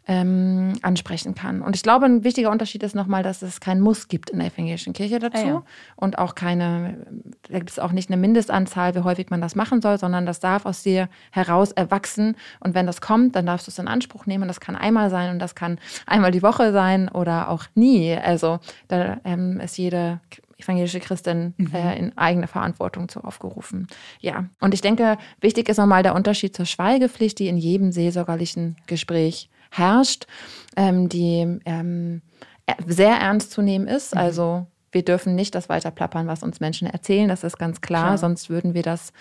Speaker 1: ähm, ansprechen kann. Und ich glaube, ein wichtiger Unterschied ist nochmal, dass es keinen Muss gibt in der evangelischen Kirche dazu. Ah, ja. Und auch keine, da gibt es auch nicht eine Mindestanzahl, wie häufig man das machen soll, sondern das darf aus dir heraus erwachsen. Und wenn das kommt, dann darfst du es in Anspruch nehmen. Das kann einmal sein und das kann einmal die Woche sein oder auch nie. Also da ähm, ist jede evangelische Christin mhm. äh, in eigene Verantwortung zu aufgerufen. Ja, und ich denke, wichtig ist nochmal der Unterschied zur Schweigepflicht, die in jedem seelsorgerlichen Gespräch herrscht, ähm, die ähm, sehr ernst zu nehmen ist. Mhm. Also wir dürfen nicht das weiter plappern, was uns Menschen erzählen, das ist ganz klar, klar. sonst würden wir das,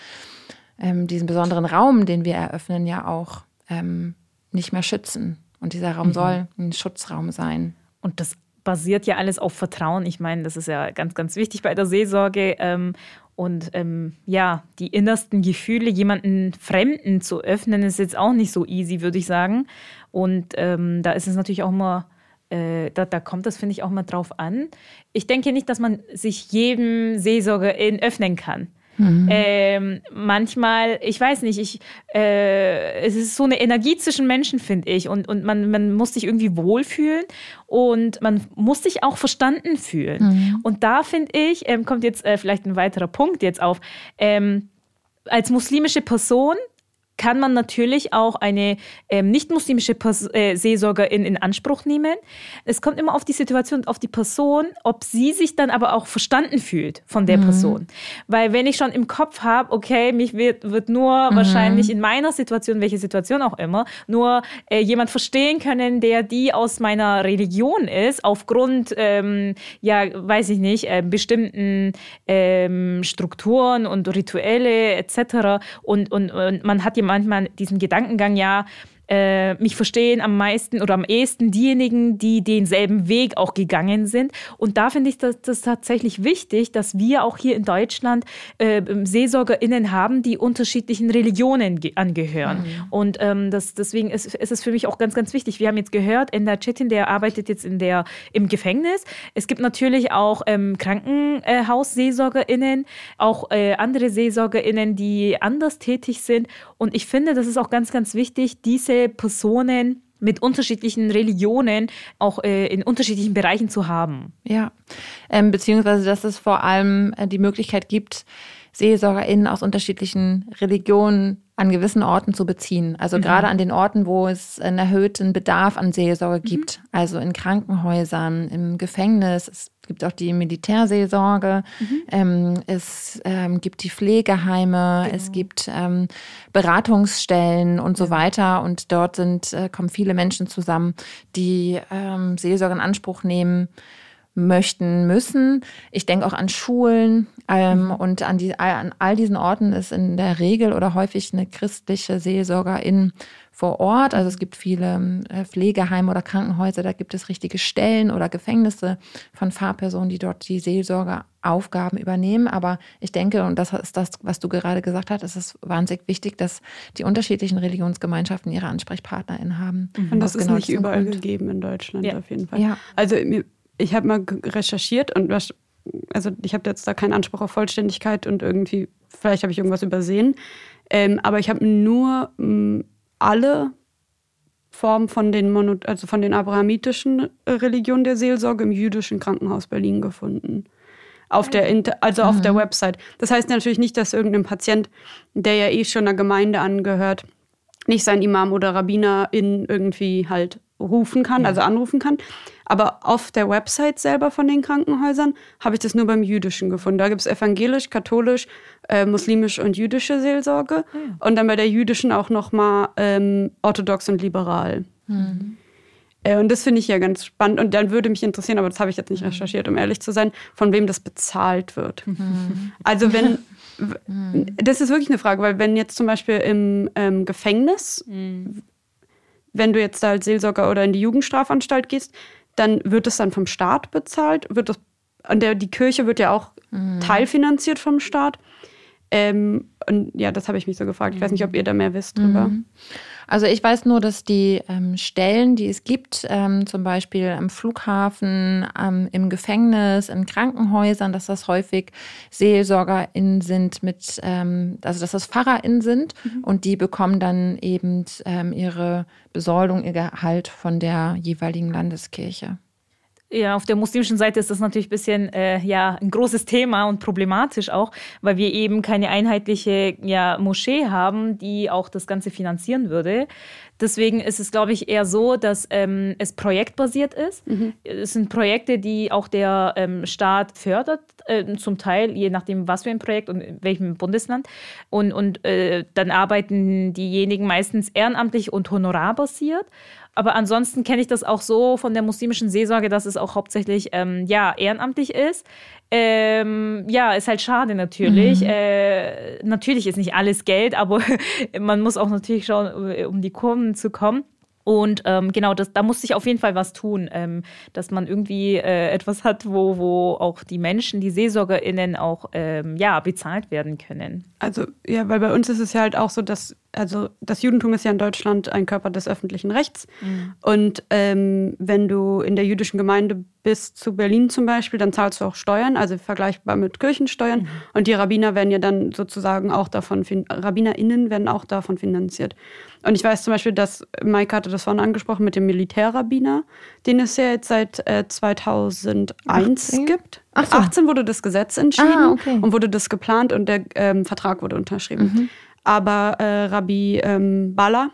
Speaker 1: ähm, diesen besonderen Raum, den wir eröffnen, ja auch ähm, nicht mehr schützen. Und dieser Raum mhm. soll ein Schutzraum sein.
Speaker 2: Und das basiert ja alles auf Vertrauen. Ich meine, das ist ja ganz, ganz wichtig bei der Seelsorge. Und ähm, ja, die innersten Gefühle jemanden Fremden zu öffnen, ist jetzt auch nicht so easy, würde ich sagen. Und ähm, da ist es natürlich auch immer, äh, da, da kommt das, finde ich, auch mal drauf an. Ich denke nicht, dass man sich jedem Seelsorger öffnen kann. Mhm. Ähm, manchmal, ich weiß nicht, ich, äh, es ist so eine Energie zwischen Menschen, finde ich. Und, und man, man muss sich irgendwie wohlfühlen und man muss sich auch verstanden fühlen. Mhm. Und da finde ich, ähm, kommt jetzt äh, vielleicht ein weiterer Punkt jetzt auf. Ähm, als muslimische Person kann man natürlich auch eine ähm, nicht-muslimische äh, Seelsorgerin in Anspruch nehmen. Es kommt immer auf die Situation und auf die Person, ob sie sich dann aber auch verstanden fühlt von der mhm. Person. Weil wenn ich schon im Kopf habe, okay, mich wird, wird nur mhm. wahrscheinlich in meiner Situation, welche Situation auch immer, nur äh, jemand verstehen können, der die aus meiner Religion ist, aufgrund, ähm, ja, weiß ich nicht, äh, bestimmten ähm, Strukturen und Rituelle etc. Und, und, und man hat jemanden manchmal diesen Gedankengang, ja, äh, mich verstehen am meisten oder am ehesten diejenigen, die denselben Weg auch gegangen sind. Und da finde ich das, das tatsächlich wichtig, dass wir auch hier in Deutschland äh, SeelsorgerInnen haben, die unterschiedlichen Religionen angehören. Mhm. Und ähm, das, deswegen ist, ist es für mich auch ganz, ganz wichtig. Wir haben jetzt gehört, Enda Chetin, der arbeitet jetzt in der, im Gefängnis. Es gibt natürlich auch ähm, KrankenhausseelsorgerInnen, auch äh, andere SeelsorgerInnen, die anders tätig sind. Und ich finde, das ist auch ganz, ganz wichtig, diese Personen mit unterschiedlichen Religionen auch äh, in unterschiedlichen Bereichen zu haben.
Speaker 1: Ja, ähm, beziehungsweise dass es vor allem äh, die Möglichkeit gibt, SeelsorgerInnen aus unterschiedlichen Religionen an gewissen Orten zu beziehen. Also mhm. gerade an den Orten, wo es einen erhöhten Bedarf an Seelsorge mhm. gibt. Also in Krankenhäusern, im Gefängnis. Es gibt auch die Militärseelsorge. Mhm. Ähm, es ähm, gibt die Pflegeheime. Genau. Es gibt ähm, Beratungsstellen und so weiter. Und dort sind, äh, kommen viele Menschen zusammen, die ähm, Seelsorge in Anspruch nehmen möchten, müssen. Ich denke auch an Schulen ähm, mhm. und an, die, an all diesen Orten ist in der Regel oder häufig eine christliche Seelsorgerin vor Ort. Also es gibt viele äh, Pflegeheime oder Krankenhäuser, da gibt es richtige Stellen oder Gefängnisse von Fahrpersonen, die dort die Seelsorgeaufgaben übernehmen. Aber ich denke, und das ist das, was du gerade gesagt hast, ist es wahnsinnig wichtig, dass die unterschiedlichen Religionsgemeinschaften ihre AnsprechpartnerInnen haben.
Speaker 3: Und das ist genau nicht überall Punkt. gegeben in Deutschland ja. auf jeden Fall. Ja. Also ich habe mal recherchiert und was, also ich habe jetzt da keinen Anspruch auf Vollständigkeit und irgendwie, vielleicht habe ich irgendwas übersehen. Ähm, aber ich habe nur mh, mm, alle Formen von den, Mono, also von den abrahamitischen äh, Religionen der Seelsorge im jüdischen Krankenhaus Berlin gefunden. Auf der, also auf mhm. der Website. Das heißt natürlich nicht, dass irgendein Patient, der ja eh schon einer Gemeinde angehört, nicht sein Imam oder Rabbiner in irgendwie halt rufen kann, ja. also anrufen kann. Aber auf der Website selber von den Krankenhäusern habe ich das nur beim Jüdischen gefunden. Da gibt es evangelisch, katholisch, äh, muslimisch und jüdische Seelsorge. Ja. Und dann bei der jüdischen auch nochmal ähm, orthodox und liberal. Mhm. Äh, und das finde ich ja ganz spannend. Und dann würde mich interessieren, aber das habe ich jetzt nicht mhm. recherchiert, um ehrlich zu sein, von wem das bezahlt wird. Mhm. Also wenn mhm. das ist wirklich eine Frage, weil wenn jetzt zum Beispiel im ähm, Gefängnis, mhm. wenn du jetzt da als Seelsorger oder in die Jugendstrafanstalt gehst, dann wird es dann vom Staat bezahlt, wird das, und der, die Kirche wird ja auch mhm. teilfinanziert vom Staat. Ähm, und ja, das habe ich mich so gefragt. Ich weiß nicht, ob ihr da mehr wisst drüber. Mhm.
Speaker 1: Also ich weiß nur, dass die ähm, Stellen, die es gibt, ähm, zum Beispiel am Flughafen, ähm, im Gefängnis, in Krankenhäusern, dass das häufig SeelsorgerInnen sind mit, ähm, also dass das PfarrerInnen sind mhm. und die bekommen dann eben ähm, ihre Besoldung, ihr Gehalt von der jeweiligen Landeskirche.
Speaker 2: Ja, auf der muslimischen Seite ist das natürlich ein bisschen äh, ja, ein großes Thema und problematisch auch, weil wir eben keine einheitliche ja, Moschee haben, die auch das Ganze finanzieren würde. Deswegen ist es, glaube ich, eher so, dass ähm, es projektbasiert ist. Mhm. Es sind Projekte, die auch der ähm, Staat fördert, äh, zum Teil, je nachdem, was für ein Projekt und in welchem Bundesland. Und, und äh, dann arbeiten diejenigen meistens ehrenamtlich und honorarbasiert. Aber ansonsten kenne ich das auch so von der muslimischen Seelsorge, dass es auch hauptsächlich ähm, ja, ehrenamtlich ist. Ähm, ja, ist halt schade natürlich. Mhm. Äh, natürlich ist nicht alles Geld, aber man muss auch natürlich schauen, um die Kurven zu kommen. Und ähm, genau, das, da muss sich auf jeden Fall was tun, ähm, dass man irgendwie äh, etwas hat, wo, wo auch die Menschen, die SeelsorgerInnen auch ähm, ja, bezahlt werden können.
Speaker 3: Also ja, weil bei uns ist es ja halt auch so, dass also das Judentum ist ja in Deutschland ein Körper des öffentlichen Rechts. Mhm. Und ähm, wenn du in der jüdischen Gemeinde bist, zu Berlin zum Beispiel, dann zahlst du auch Steuern, also vergleichbar mit Kirchensteuern. Mhm. Und die Rabbiner werden ja dann sozusagen auch davon, RabbinerInnen werden auch davon finanziert. Und ich weiß zum Beispiel, dass Mike hatte das vorhin angesprochen mit dem Militärrabbiner, den es ja jetzt seit äh, 2001 18? gibt. Ach so. 18 wurde das Gesetz entschieden ah, okay. und wurde das geplant und der ähm, Vertrag wurde unterschrieben. Mhm. Aber äh, Rabbi ähm, Bala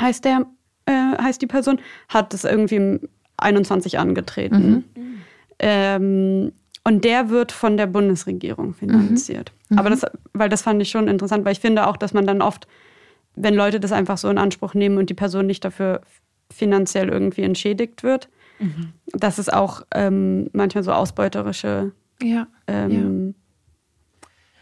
Speaker 3: heißt der, äh, heißt die Person, hat das irgendwie im 21 angetreten. Mhm. Ähm, und der wird von der Bundesregierung finanziert. Mhm. Aber das, weil das fand ich schon interessant, weil ich finde auch, dass man dann oft, wenn Leute das einfach so in Anspruch nehmen und die Person nicht dafür finanziell irgendwie entschädigt wird, mhm. dass es auch ähm, manchmal so ausbeuterische ja. Ähm, ja.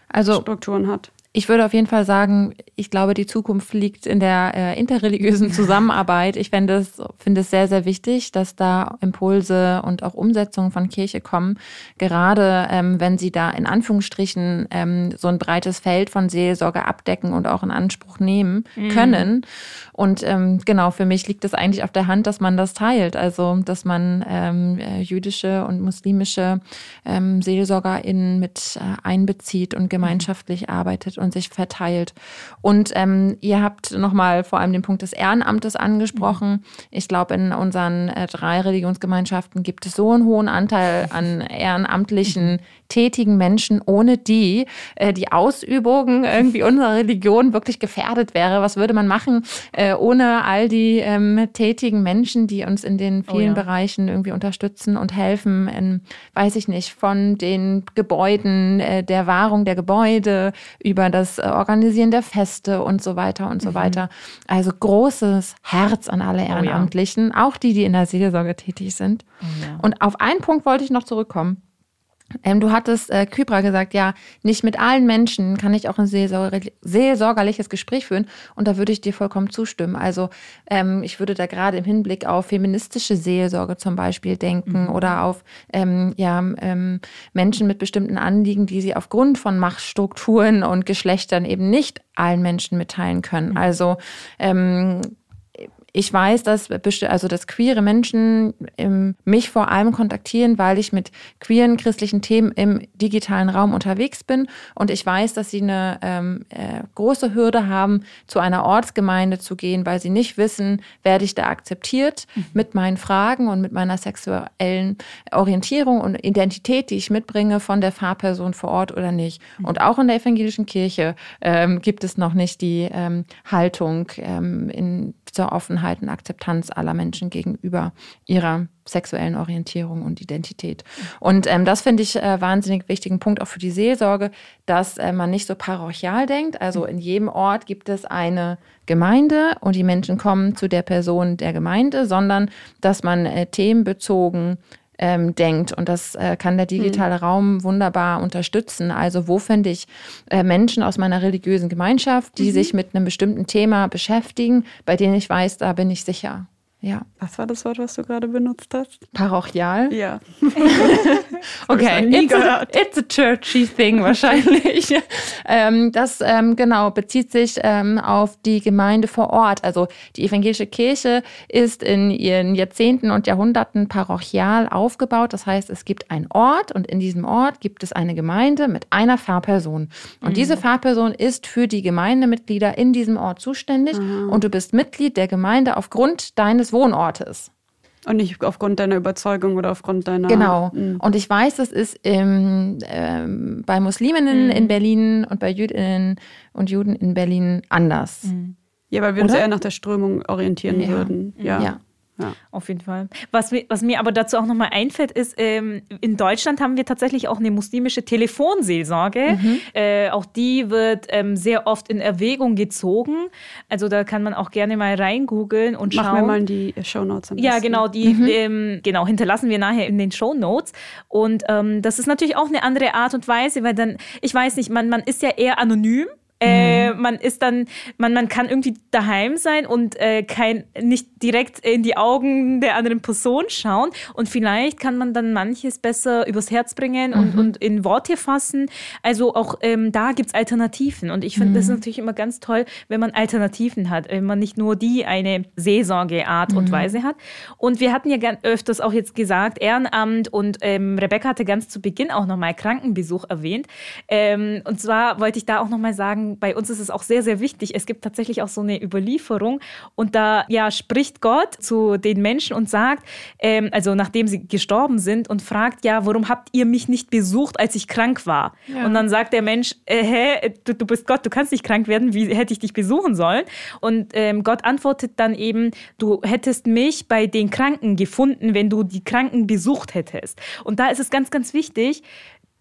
Speaker 3: Also, Strukturen hat
Speaker 1: ich würde auf jeden Fall sagen, ich glaube, die Zukunft liegt in der äh, interreligiösen Zusammenarbeit. Ich finde es, finde es sehr, sehr wichtig, dass da Impulse und auch Umsetzungen von Kirche kommen. Gerade ähm, wenn sie da in Anführungsstrichen ähm, so ein breites Feld von Seelsorge abdecken und auch in Anspruch nehmen mhm. können. Und ähm, genau, für mich liegt es eigentlich auf der Hand, dass man das teilt. Also, dass man ähm, äh, jüdische und muslimische ähm, SeelsorgerInnen mit äh, einbezieht und gemeinschaftlich arbeitet und sich verteilt. Und ähm, ihr habt nochmal vor allem den Punkt des Ehrenamtes angesprochen. Ich glaube, in unseren äh, drei Religionsgemeinschaften gibt es so einen hohen Anteil an ehrenamtlichen tätigen Menschen, ohne die äh, die Ausübung irgendwie unserer Religion wirklich gefährdet wäre. Was würde man machen äh, ohne all die ähm, tätigen Menschen, die uns in den vielen oh ja. Bereichen irgendwie unterstützen und helfen, in, weiß ich nicht, von den Gebäuden, äh, der Wahrung der Gebäude über das Organisieren der Feste und so weiter und so mhm. weiter. Also großes Herz an alle Ehrenamtlichen, oh ja. auch die, die in der Seelsorge tätig sind. Oh ja. Und auf einen Punkt wollte ich noch zurückkommen. Ähm, du hattest, äh, Kybra, gesagt, ja, nicht mit allen Menschen kann ich auch ein seelsorgerliches Gespräch führen. Und da würde ich dir vollkommen zustimmen. Also ähm, ich würde da gerade im Hinblick auf feministische Seelsorge zum Beispiel denken mhm. oder auf ähm, ja, ähm, Menschen mit bestimmten Anliegen, die sie aufgrund von Machtstrukturen und Geschlechtern eben nicht allen Menschen mitteilen können. Mhm. Also ähm, ich weiß, dass also dass queere Menschen mich vor allem kontaktieren, weil ich mit queeren christlichen Themen im digitalen Raum unterwegs bin und ich weiß, dass sie eine ähm, äh, große Hürde haben, zu einer Ortsgemeinde zu gehen, weil sie nicht wissen, werde ich da akzeptiert mhm. mit meinen Fragen und mit meiner sexuellen Orientierung und Identität, die ich mitbringe von der Fahrperson vor Ort oder nicht. Mhm. Und auch in der evangelischen Kirche ähm, gibt es noch nicht die ähm, Haltung ähm, in zur Offenheit und Akzeptanz aller Menschen gegenüber ihrer sexuellen Orientierung und Identität. Und ähm, das finde ich äh, wahnsinnig wichtigen Punkt auch für die Seelsorge, dass äh, man nicht so parochial denkt. Also in jedem Ort gibt es eine Gemeinde und die Menschen kommen zu der Person der Gemeinde, sondern dass man äh, themenbezogen ähm, denkt. Und das äh, kann der digitale mhm. Raum wunderbar unterstützen. Also wo finde ich äh, Menschen aus meiner religiösen Gemeinschaft, die mhm. sich mit einem bestimmten Thema beschäftigen, bei denen ich weiß, da bin ich sicher. Ja.
Speaker 3: Was war das Wort, was du gerade benutzt hast?
Speaker 1: Parochial?
Speaker 3: Ja.
Speaker 1: okay, it's a, it's a, churchy thing wahrscheinlich. ähm, das ähm, genau bezieht sich ähm, auf die Gemeinde vor Ort. Also die evangelische Kirche ist in ihren Jahrzehnten und Jahrhunderten parochial aufgebaut. Das heißt, es gibt einen Ort und in diesem Ort gibt es eine Gemeinde mit einer Pfarrperson. Und mhm. diese Pfarrperson ist für die Gemeindemitglieder in diesem Ort zuständig mhm. und du bist Mitglied der Gemeinde aufgrund deines Wohnortes.
Speaker 3: Und nicht aufgrund deiner Überzeugung oder aufgrund deiner.
Speaker 1: Genau. Mhm. Und ich weiß, das ist im, ähm, bei Musliminnen mhm. in Berlin und bei Jüdinnen und Juden in Berlin anders. Mhm.
Speaker 3: Ja, weil wir oder? uns eher nach der Strömung orientieren ja. würden.
Speaker 2: Ja. ja. Ja. Auf jeden Fall. Was mir, was mir aber dazu auch nochmal einfällt, ist, ähm, in Deutschland haben wir tatsächlich auch eine muslimische Telefonseelsorge. Mhm. Äh, auch die wird ähm, sehr oft in Erwägung gezogen. Also da kann man auch gerne mal reingoogeln und
Speaker 3: Machen
Speaker 2: schauen.
Speaker 3: Machen wir mal in die Shownotes.
Speaker 2: Ja, genau, die mhm. ähm, genau, hinterlassen wir nachher in den Shownotes. Und ähm, das ist natürlich auch eine andere Art und Weise, weil dann, ich weiß nicht, man, man ist ja eher anonym. Äh, mhm. man ist dann, man, man kann irgendwie daheim sein und äh, kein, nicht direkt in die Augen der anderen Person schauen. Und vielleicht kann man dann manches besser übers Herz bringen und, mhm. und in Worte fassen. Also auch ähm, da gibt es Alternativen. Und ich finde, mhm. das ist natürlich immer ganz toll, wenn man Alternativen hat, wenn man nicht nur die eine Seelsorgeart und mhm. Weise hat. Und wir hatten ja öfters auch jetzt gesagt, Ehrenamt und ähm, Rebecca hatte ganz zu Beginn auch nochmal Krankenbesuch erwähnt. Ähm, und zwar wollte ich da auch nochmal sagen, bei uns ist es auch sehr, sehr wichtig. Es gibt tatsächlich auch so eine Überlieferung und da ja spricht Gott zu den Menschen und sagt, ähm, also nachdem sie gestorben sind und fragt, ja, warum habt ihr mich nicht besucht, als ich krank war? Ja. Und dann sagt der Mensch, äh, hä, du, du, bist Gott, du kannst nicht krank werden, wie hätte ich dich besuchen sollen? Und ähm, Gott antwortet dann eben, du hättest mich bei den Kranken gefunden, wenn du die Kranken besucht hättest. Und da ist es ganz, ganz wichtig,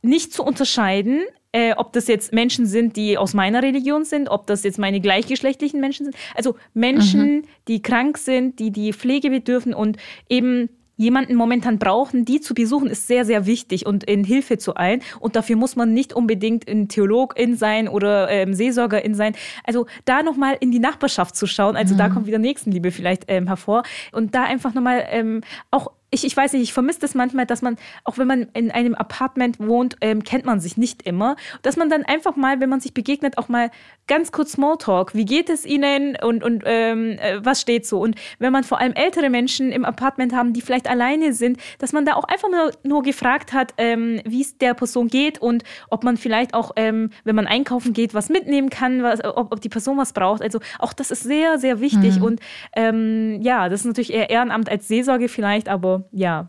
Speaker 2: nicht zu unterscheiden, äh, ob das jetzt Menschen sind, die aus meiner Religion sind, ob das jetzt meine gleichgeschlechtlichen Menschen sind. Also Menschen, mhm. die krank sind, die die Pflege bedürfen und eben jemanden momentan brauchen, die zu besuchen, ist sehr, sehr wichtig und in Hilfe zu eilen. Und dafür muss man nicht unbedingt ein Theologin sein oder ähm, Seelsorgerin sein. Also da nochmal in die Nachbarschaft zu schauen, also mhm. da kommt wieder Nächstenliebe vielleicht ähm, hervor. Und da einfach nochmal ähm, auch ich, ich weiß nicht, ich vermisse das manchmal, dass man, auch wenn man in einem Apartment wohnt, ähm, kennt man sich nicht immer. Dass man dann einfach mal, wenn man sich begegnet, auch mal ganz kurz Smalltalk. Wie geht es Ihnen und, und ähm, äh, was steht so? Und wenn man vor allem ältere Menschen im Apartment haben, die vielleicht alleine sind, dass man da auch einfach nur, nur gefragt hat, ähm, wie es der Person geht und ob man vielleicht auch, ähm, wenn man einkaufen geht, was mitnehmen kann, was, ob, ob die Person was braucht. Also auch das ist sehr, sehr wichtig. Mhm. Und ähm, ja, das ist natürlich eher Ehrenamt als Seelsorge vielleicht, aber ja,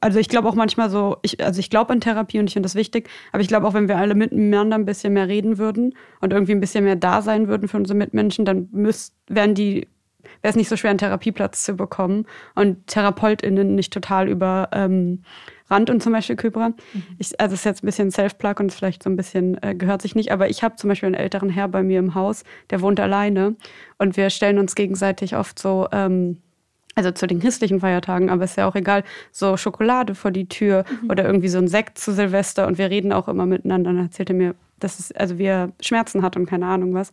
Speaker 3: also ich glaube auch manchmal so, ich, also ich glaube an Therapie und ich finde das wichtig, aber ich glaube auch, wenn wir alle miteinander ein bisschen mehr reden würden und irgendwie ein bisschen mehr da sein würden für unsere Mitmenschen, dann müsst, wären die, wäre es nicht so schwer, einen Therapieplatz zu bekommen und TherapeutInnen nicht total über ähm, Rand und zum Beispiel Kybra. Mhm. Ich, also es ist jetzt ein bisschen Self-Plug und vielleicht so ein bisschen äh, gehört sich nicht, aber ich habe zum Beispiel einen älteren Herr bei mir im Haus, der wohnt alleine und wir stellen uns gegenseitig oft so ähm, also zu den christlichen Feiertagen, aber ist ja auch egal, so Schokolade vor die Tür mhm. oder irgendwie so ein Sekt zu Silvester und wir reden auch immer miteinander. Dann erzählt er mir, dass es, also wie er Schmerzen hat und keine Ahnung was.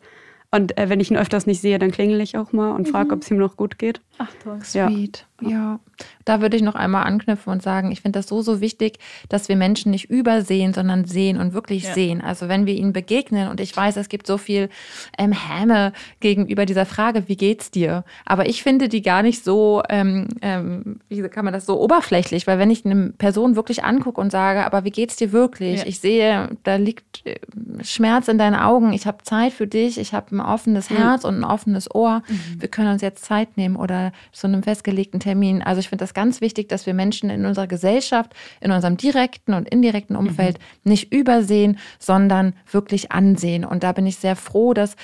Speaker 3: Und äh, wenn ich ihn öfters nicht sehe, dann klingel ich auch mal und frage, mhm. ob es ihm noch gut geht.
Speaker 1: Ach toll. Sweet. Ja. Da würde ich noch einmal anknüpfen und sagen, ich finde das so, so wichtig, dass wir Menschen nicht übersehen, sondern sehen und wirklich ja. sehen. Also wenn wir ihnen begegnen und ich weiß, es gibt so viel ähm, Häme gegenüber dieser Frage, wie geht's dir? Aber ich finde die gar nicht so, ähm, ähm, wie kann man das so oberflächlich, weil wenn ich eine Person wirklich angucke und sage, aber wie geht's dir wirklich? Ja. Ich sehe, da liegt äh, Schmerz in deinen Augen, ich habe Zeit für dich, ich habe ein offenes Herz und ein offenes Ohr. Mhm. Wir können uns jetzt Zeit nehmen oder zu einem festgelegten Termin. Also ich finde das ganz wichtig, dass wir Menschen in unserer Gesellschaft, in unserem direkten und indirekten Umfeld mhm. nicht übersehen, sondern wirklich ansehen. Und da bin ich sehr froh, dass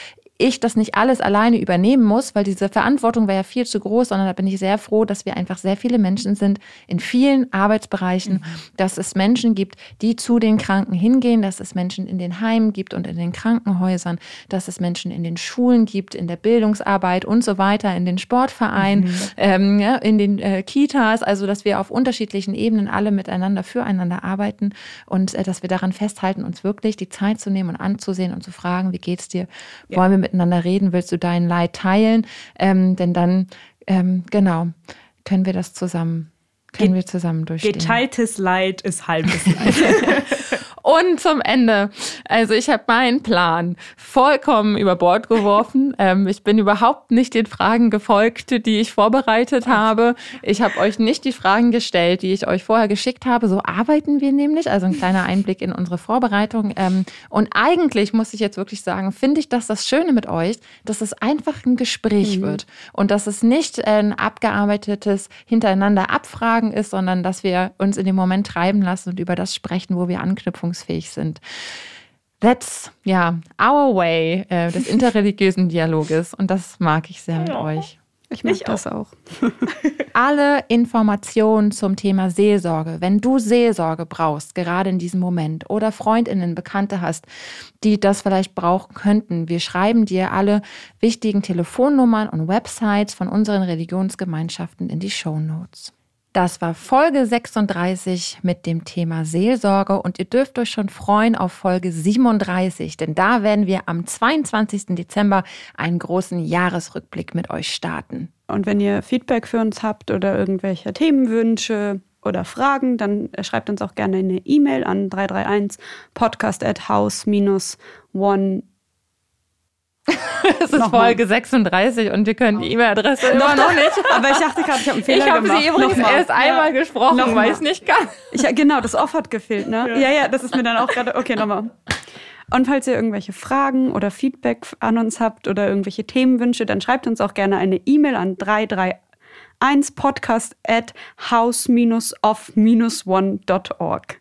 Speaker 1: ich das nicht alles alleine übernehmen muss, weil diese Verantwortung wäre ja viel zu groß, sondern da bin ich sehr froh, dass wir einfach sehr viele Menschen sind in vielen Arbeitsbereichen, mhm. dass es Menschen gibt, die zu den Kranken hingehen, dass es Menschen in den Heimen gibt und in den Krankenhäusern, dass es Menschen in den Schulen gibt, in der Bildungsarbeit und so weiter, in den Sportvereinen, mhm. ähm, ja, in den äh, Kitas, also dass wir auf unterschiedlichen Ebenen alle miteinander füreinander arbeiten und äh, dass wir daran festhalten, uns wirklich die Zeit zu nehmen und anzusehen und zu fragen, wie geht's dir? Ja. Wollen wir miteinander reden? Willst du dein Leid teilen? Ähm, denn dann, ähm, genau, können wir das zusammen, können wir zusammen durchstehen.
Speaker 2: Geteiltes Leid ist halbes Leid.
Speaker 1: Und zum Ende. Also ich habe meinen Plan vollkommen über Bord geworfen. Ähm, ich bin überhaupt nicht den Fragen gefolgt, die ich vorbereitet habe. Ich habe euch nicht die Fragen gestellt, die ich euch vorher geschickt habe. So arbeiten wir nämlich. Also ein kleiner Einblick in unsere Vorbereitung. Ähm, und eigentlich muss ich jetzt wirklich sagen, finde ich das das Schöne mit euch, dass es einfach ein Gespräch mhm. wird und dass es nicht ein abgearbeitetes hintereinander Abfragen ist, sondern dass wir uns in dem Moment treiben lassen und über das sprechen, wo wir Anknüpfung handlungsfähig sind. That's, ja, our way äh, des interreligiösen Dialoges und das mag ich sehr mit ja. euch.
Speaker 3: Ich mag ich das auch.
Speaker 1: Alle Informationen zum Thema Seelsorge, wenn du Seelsorge brauchst, gerade in diesem Moment, oder Freundinnen, Bekannte hast, die das vielleicht brauchen könnten, wir schreiben dir alle wichtigen Telefonnummern und Websites von unseren Religionsgemeinschaften in die Show Notes. Das war Folge 36 mit dem Thema Seelsorge und ihr dürft euch schon freuen auf Folge 37, denn da werden wir am 22. Dezember einen großen Jahresrückblick mit euch starten.
Speaker 3: Und wenn ihr Feedback für uns habt oder irgendwelche Themenwünsche oder Fragen, dann schreibt uns auch gerne eine E-Mail an 331 podcast at house-one
Speaker 1: es ist Nochmal. Folge 36 und wir können die E-Mail-Adresse immer noch nicht.
Speaker 3: Aber ich dachte gerade, ich habe einen Fehler gemacht.
Speaker 1: Ich habe sie übrigens Nochmal. erst einmal gesprochen, nochmal. weil ich es nicht kann.
Speaker 3: Ich, genau, das Off hat gefehlt, ne? Ja. ja, ja, das ist mir dann auch gerade. Okay, nochmal. Und falls ihr irgendwelche Fragen oder Feedback an uns habt oder irgendwelche Themenwünsche, dann schreibt uns auch gerne eine E-Mail an 331 podcast at house-off-one.org.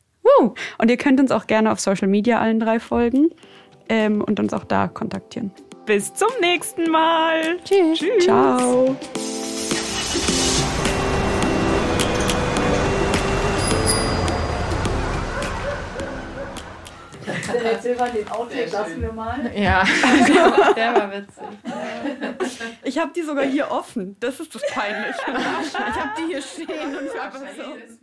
Speaker 3: Und ihr könnt uns auch gerne auf Social Media allen drei folgen ähm, und uns auch da kontaktieren.
Speaker 2: Bis zum nächsten Mal.
Speaker 3: Tschüss. Tschüss. Ciao.
Speaker 2: Der Silvan den Outtake lassen wir mal.
Speaker 1: Ja, der war witzig.
Speaker 3: Ich habe die sogar hier offen. Das ist das Peinliche. Ich habe die hier stehen und einfach so.